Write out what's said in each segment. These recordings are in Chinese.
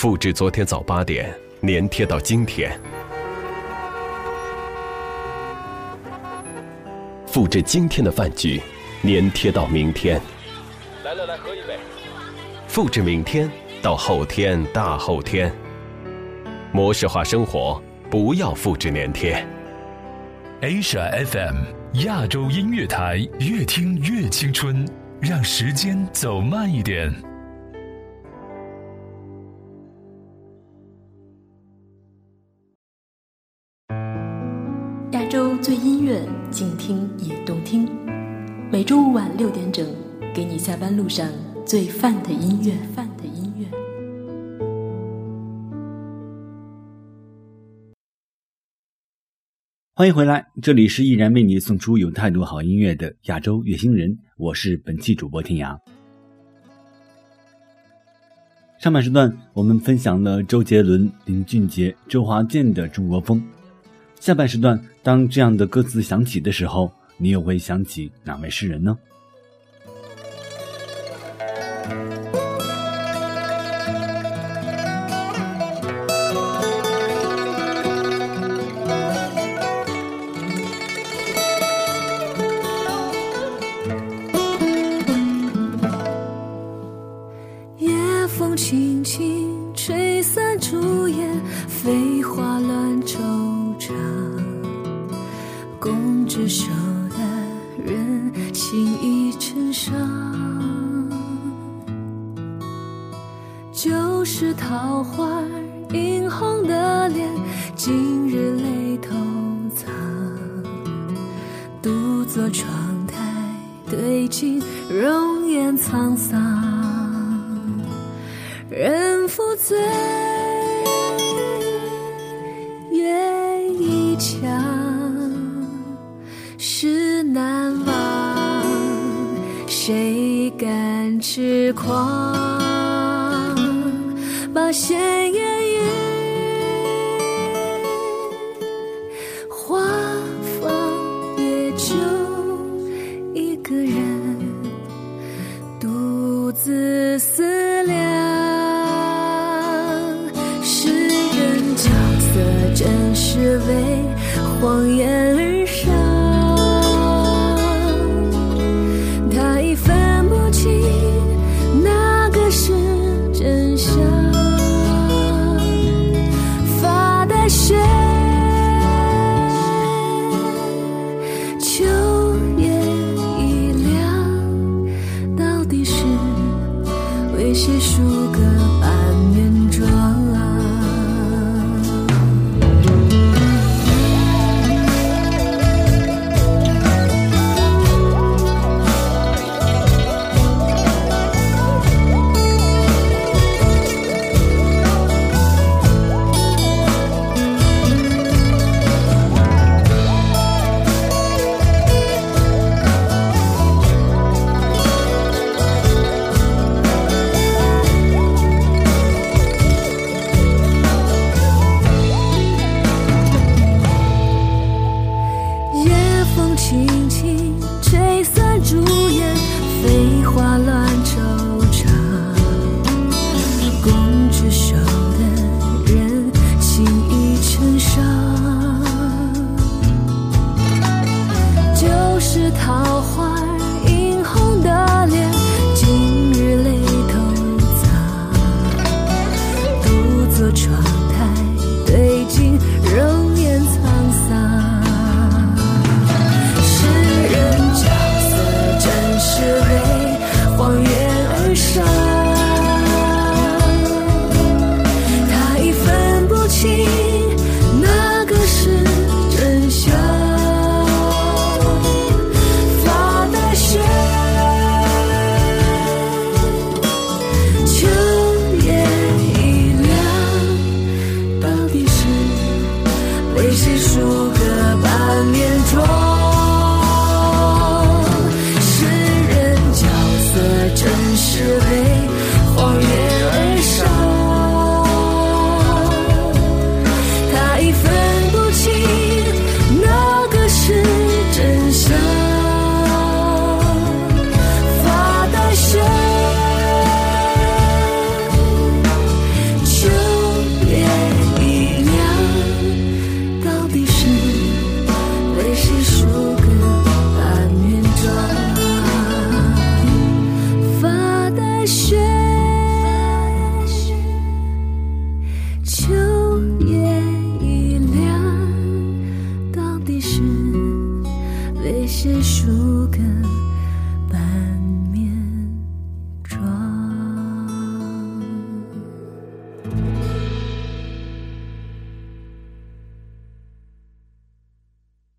复制昨天早八点，粘贴到今天；复制今天的饭局，粘贴到明天。来了，来喝一杯。复制明天到后天、大后天。模式化生活，不要复制粘贴。Asia FM 亚洲音乐台，越听越青春，让时间走慢一点。亚洲最音乐，静听也动听。每周五晚六点整，给你下班路上最范的音乐。范的音乐。欢迎回来，这里是依然为你送出有态度好音乐的亚洲乐星人，我是本期主播天涯。上半时段我们分享了周杰伦、林俊杰、周华健的中国风。下半时段，当这样的歌词响起的时候，你又会想起哪位诗人呢？今日泪偷藏，独坐窗台对镜，容颜沧桑，人负醉，月一墙，是难忘，谁敢痴狂？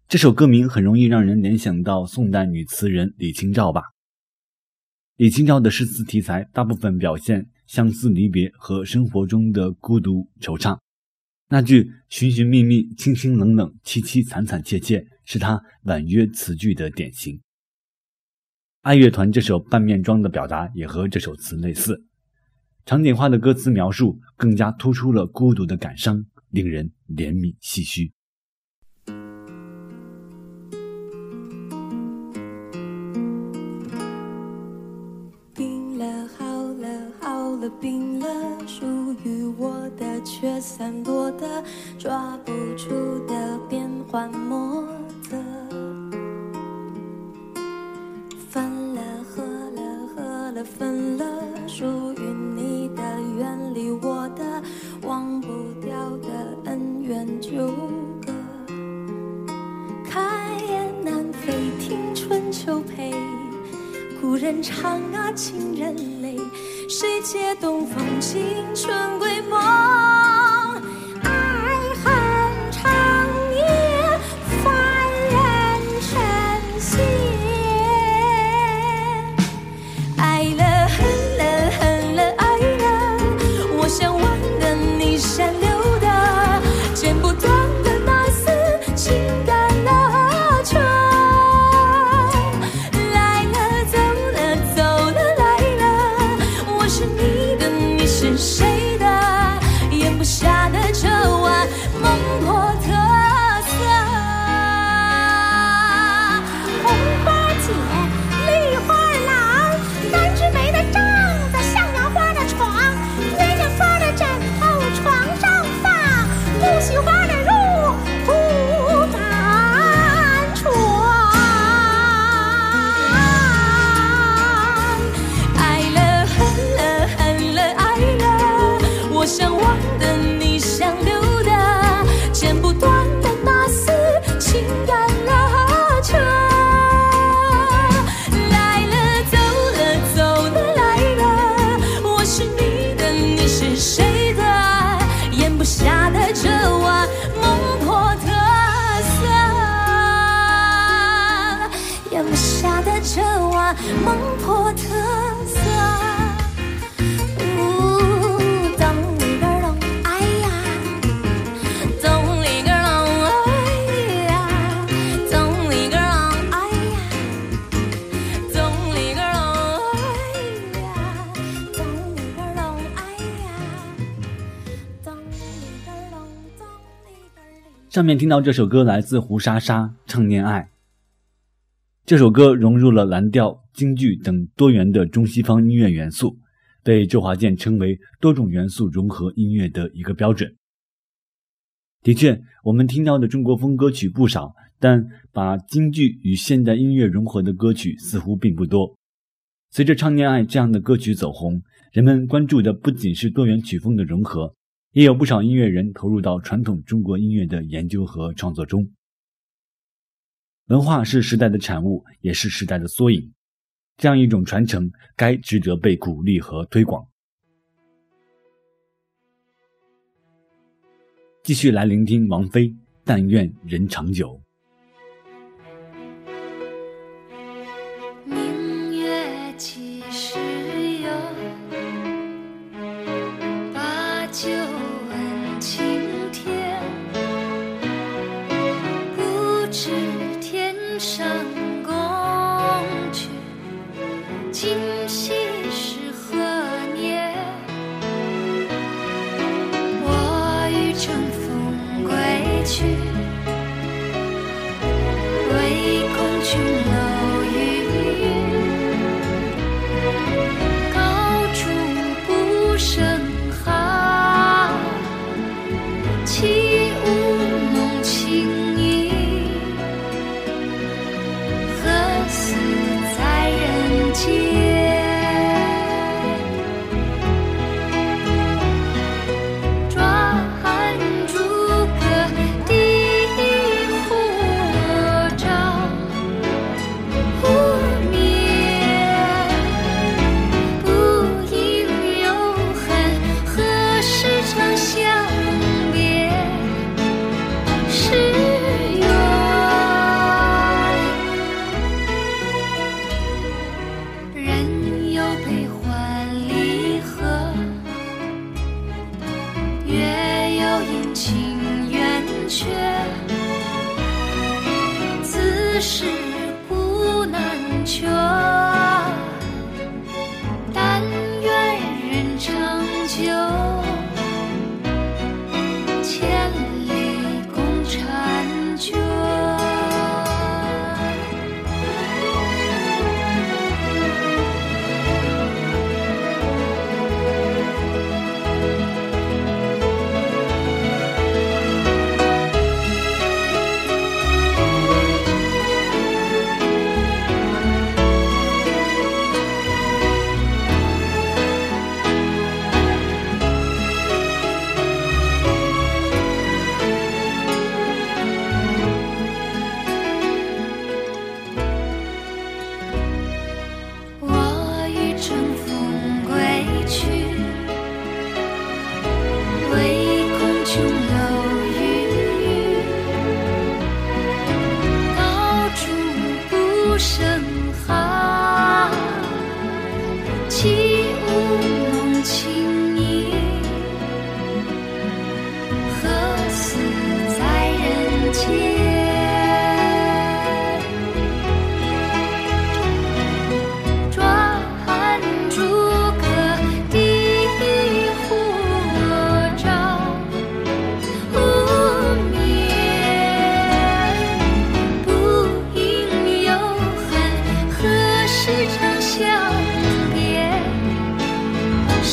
这首歌名很容易让人联想到宋代女词人李清照吧？李清照的诗词题材大部分表现相思离别和生活中的孤独惆怅。那句“寻寻觅觅，清清冷冷，凄凄惨惨切切”是她婉约词句的典型。爱乐团这首半面妆的表达也和这首词类似，场景化的歌词描述更加突出了孤独的感伤，令人怜悯唏嘘。了冰了，属于我的却散落的，抓不住的变幻莫测。分了，合了，合了，分了，属于你的，远离我的，忘不掉的恩怨纠葛。开雁南飞，听春秋陪，故人唱啊，情人。谁借东风，青春归梦？上面听到这首歌来自胡莎莎《唱恋爱》。这首歌融入了蓝调、京剧等多元的中西方音乐元素，被周华健称为多种元素融合音乐的一个标准。的确，我们听到的中国风歌曲不少，但把京剧与现代音乐融合的歌曲似乎并不多。随着《唱恋爱》这样的歌曲走红，人们关注的不仅是多元曲风的融合。也有不少音乐人投入到传统中国音乐的研究和创作中。文化是时代的产物，也是时代的缩影。这样一种传承，该值得被鼓励和推广。继续来聆听王菲《但愿人长久》。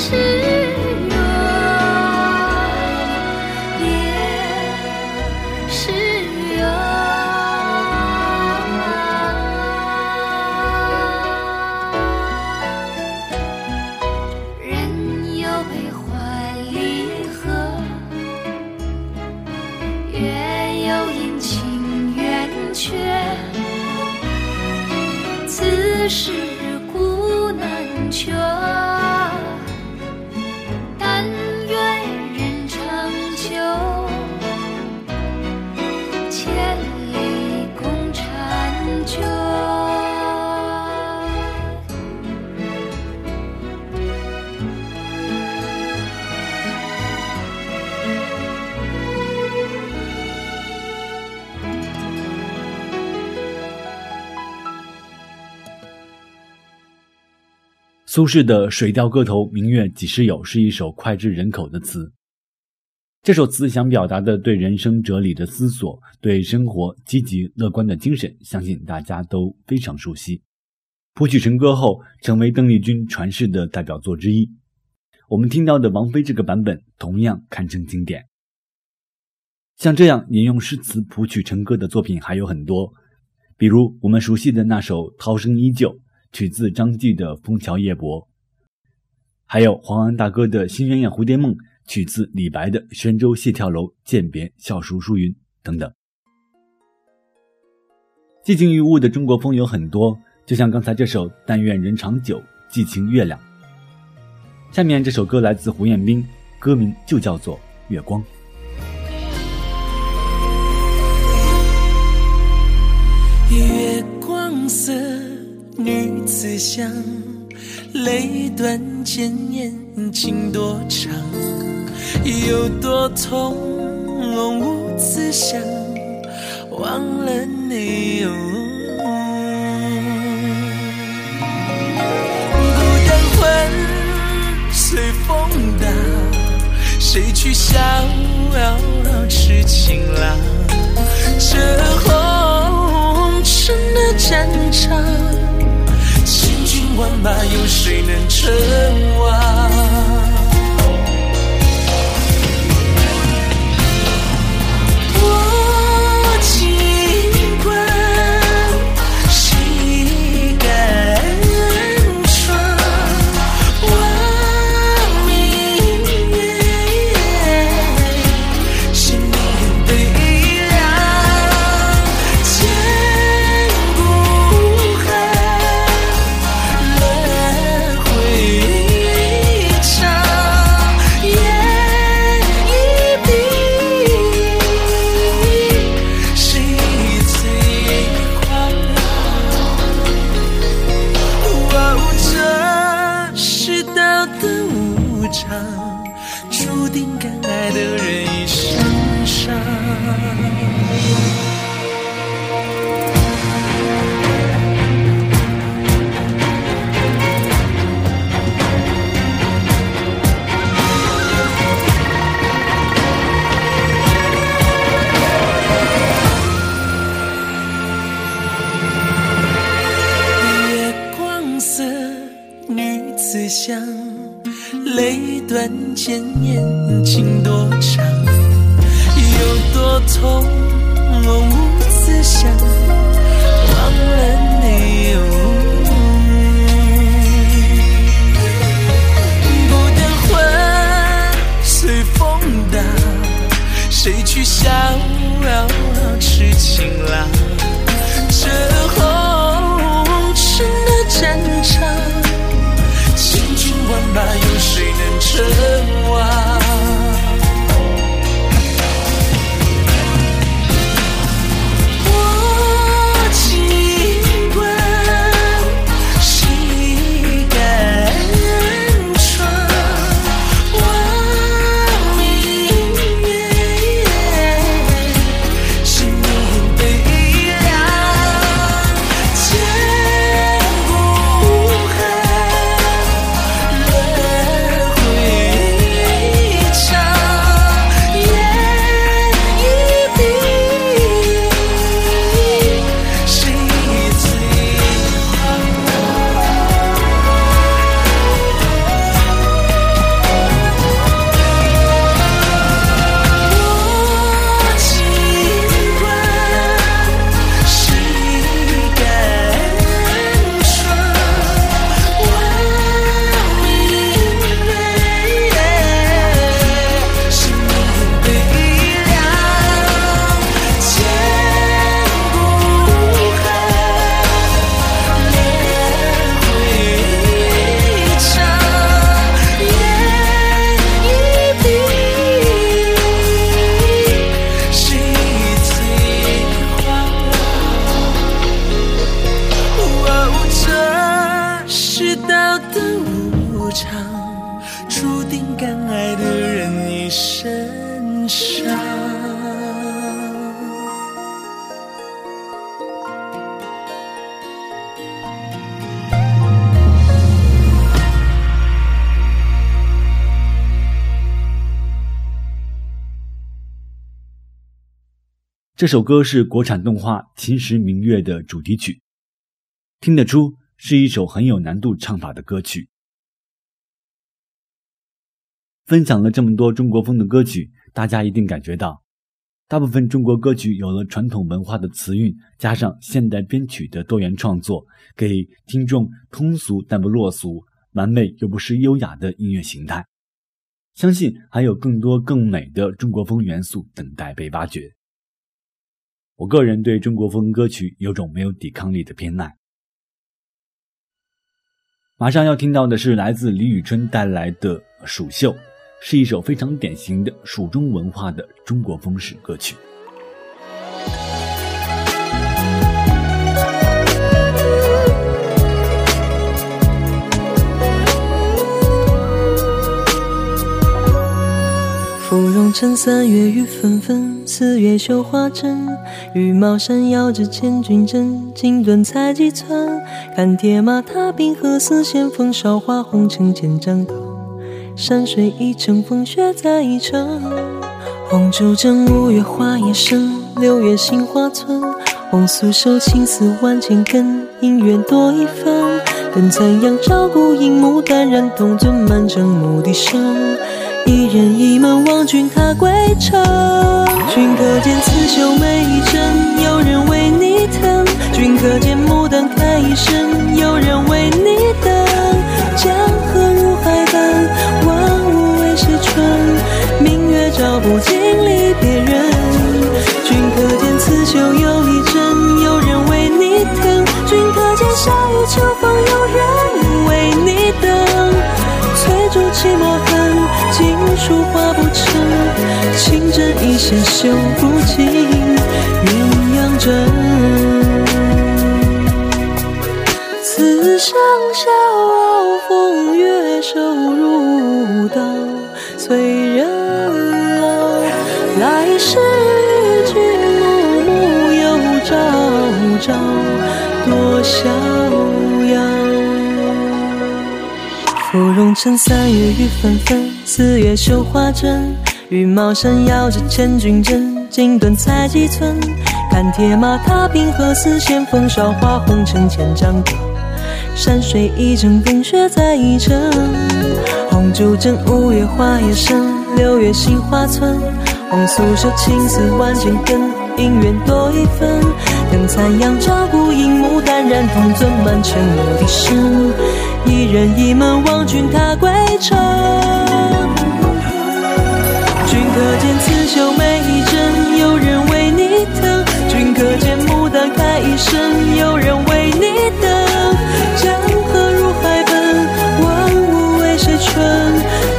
是。苏轼的“水调歌头·明月几时有”是一首脍炙人口的词。这首词想表达的对人生哲理的思索，对生活积极乐观的精神，相信大家都非常熟悉。谱曲成歌后，成为邓丽君传世的代表作之一。我们听到的王菲这个版本，同样堪称经典。像这样引用诗词谱曲成歌的作品还有很多，比如我们熟悉的那首《涛声依旧》。取自张继的《枫桥夜泊》，还有黄安大哥的《新鸳鸯蝴蝶梦》，取自李白的《宣州谢眺楼饯别校书书云》等等。寂静于物的中国风有很多，就像刚才这首《但愿人长久，寄情月亮》。下面这首歌来自胡彦斌，歌名就叫做《月光》。月光色。女子香，泪断剑念情多长，有多痛无此想，忘了你。孤单魂随风荡，谁去逍遥痴情郎？这红尘的战场。万马，有谁能称王？泪断剑眼情多长，有多痛我无思想，忘了这首歌是国产动画《秦时明月》的主题曲，听得出是一首很有难度唱法的歌曲。分享了这么多中国风的歌曲，大家一定感觉到，大部分中国歌曲有了传统文化的词韵，加上现代编曲的多元创作，给听众通俗但不落俗、完美又不失优雅的音乐形态。相信还有更多更美的中国风元素等待被挖掘。我个人对中国风歌曲有种没有抵抗力的偏爱。马上要听到的是来自李宇春带来的《蜀绣》，是一首非常典型的蜀中文化的中国风式歌曲。芙蓉城三月雨纷纷，四月绣花针。羽毛扇摇着千军阵，锦缎裁几寸。看铁马踏冰河，似线风韶华红尘千丈灯。山水一程，风雪再一程。红烛正五月花叶深，六月杏花村。红酥手青丝万千根，姻缘多一分。等残阳照孤影，牡丹染铜樽，满城牧笛声。一人一门望君踏归程，君可见刺绣每一针，有人为你疼；君可见牡丹开一生，有人为你等。江河入海奔，万物为谁春。明月照不尽离别人，君可见刺绣有一针，有人为你疼；君可见夏雨秋风，有人为你等。翠竹泣墨一线绣不尽鸳鸯枕。此生笑傲风月，手如刀。催人老。来世与君暮暮又朝朝，多逍遥。芙蓉城三月雨纷纷，四月绣花针。羽毛扇摇着千军阵，锦缎裁几寸。看铁马踏冰河，丝线风韶华红尘千丈歌。山水一程，风雪再一程。红烛枕，五月花叶深，六月杏花村。红素手，青丝万千根，姻缘多一分。灯残阳照，孤影牡丹染铜樽，满城牧笛声。一人一门望君踏归程。君可见刺绣每一针，有人为你疼。君可见牡丹开一生，有人为你等。江河入海奔，万物为谁春？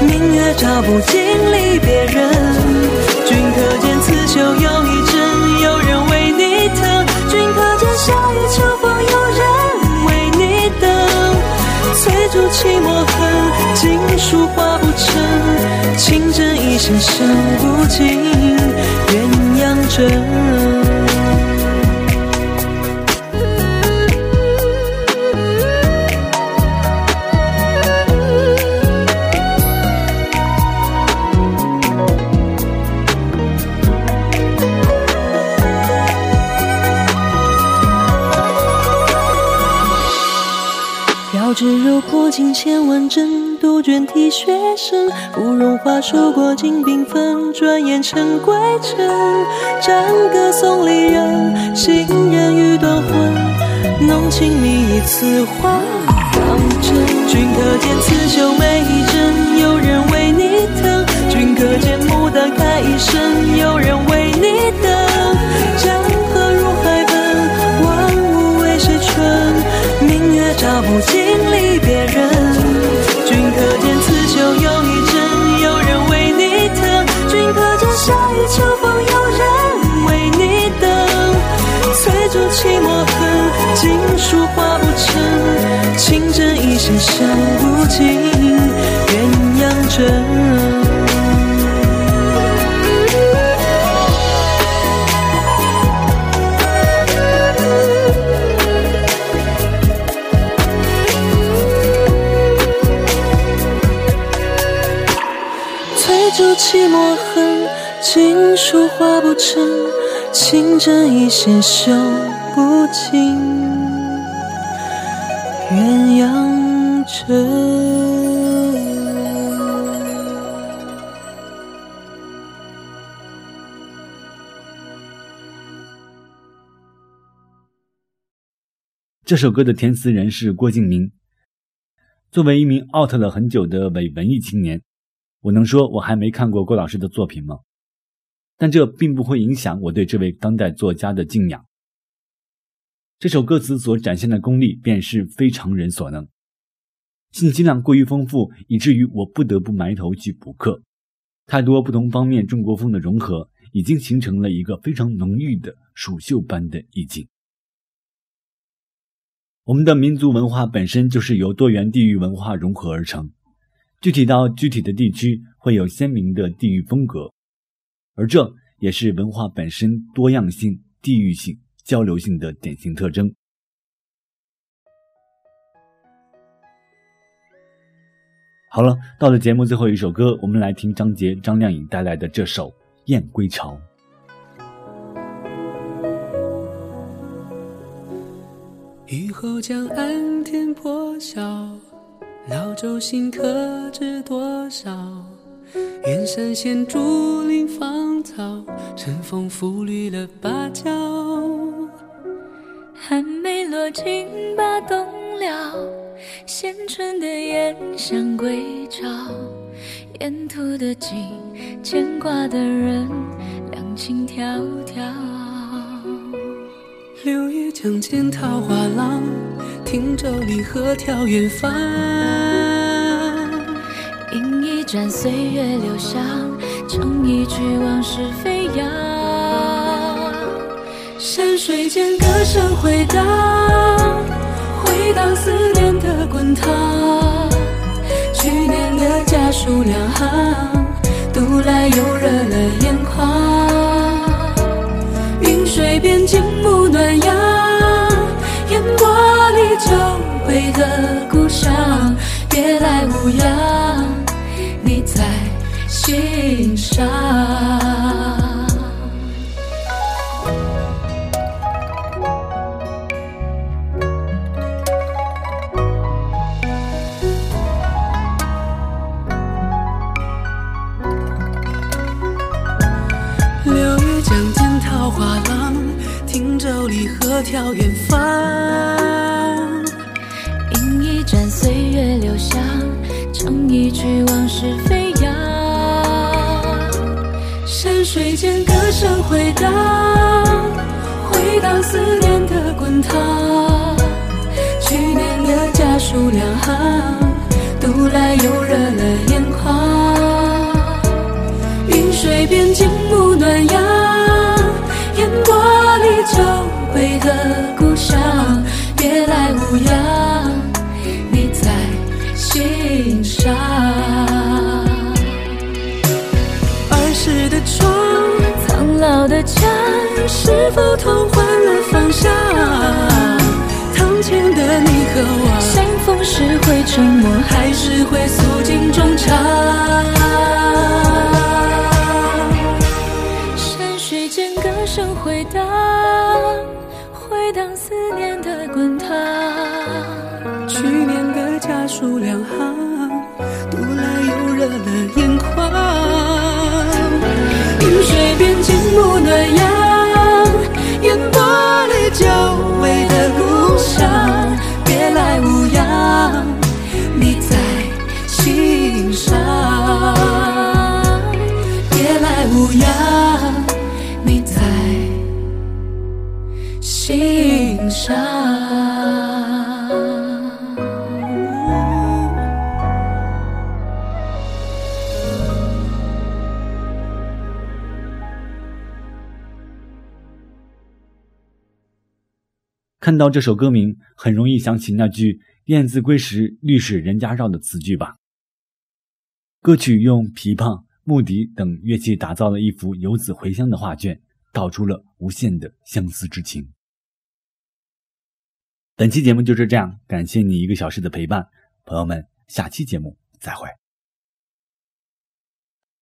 明月照不尽离别人。君可见刺绣又一针，有人为你疼。君可见夏雨秋风，有人为你等。翠竹泣墨痕，锦书画不成。情真意深，深不尽鸳鸯枕。绕指柔破镜千万针，杜鹃啼血声。芙蓉花数过尽缤纷，转眼成归程。战歌送离人，行人欲断魂。浓情蜜意此话当真。君可见刺绣每一针，有人为你疼。君可见牡丹开一生，有人为你等。江河入海奔，万物为谁春？明月照不尽情真意深，深不尽鸳鸯枕。翠竹泣墨痕，锦书画不成。情针意线，绣不尽鸳鸯。这首歌的填词人是郭敬明。作为一名 out 了很久的伪文艺青年，我能说我还没看过郭老师的作品吗？但这并不会影响我对这位当代作家的敬仰。这首歌词所展现的功力便是非常人所能，信息量过于丰富，以至于我不得不埋头去补课。太多不同方面中国风的融合，已经形成了一个非常浓郁的蜀绣般的意境。我们的民族文化本身就是由多元地域文化融合而成，具体到具体的地区会有鲜明的地域风格，而这也是文化本身多样性、地域性、交流性的典型特征。好了，到了节目最后一首歌，我们来听张杰、张靓颖带来的这首《燕归巢》。雨后江岸天破晓，老舟新客知多少？远山现竹林芳草，晨风拂绿了芭蕉。寒梅落尽把冬了，衔春的燕想归巢。沿途的景，牵挂的人，两情迢迢。柳叶江间桃花浪，汀洲离合眺远方。饮一盏岁月留香，唱一曲往事飞扬。山水间歌声回荡，涤荡思念的滚烫，去年的家书两行，读来又热了眼眶。云水边，静沐暖阳，烟波里，久违的故乡，别来无恙，你在心上。眺远方，饮一盏岁月留香，唱一曲往事飞扬。山水间歌声回荡，回荡思念的滚烫。去年的家书两行，读来又热了眼家，是否同换了方向？堂前的你和我，相逢时会沉默，还是会诉尽衷肠？山水间歌声回荡。回荡思念的滚烫，去年的家书两行，读来又热了眼眶。路的眼看到这首歌名，很容易想起那句“燕子归时，绿水人家绕”的词句吧。歌曲用琵琶、木笛等乐器打造了一幅游子回乡的画卷，道出了无限的相思之情。本期节目就是这样，感谢你一个小时的陪伴，朋友们，下期节目再会。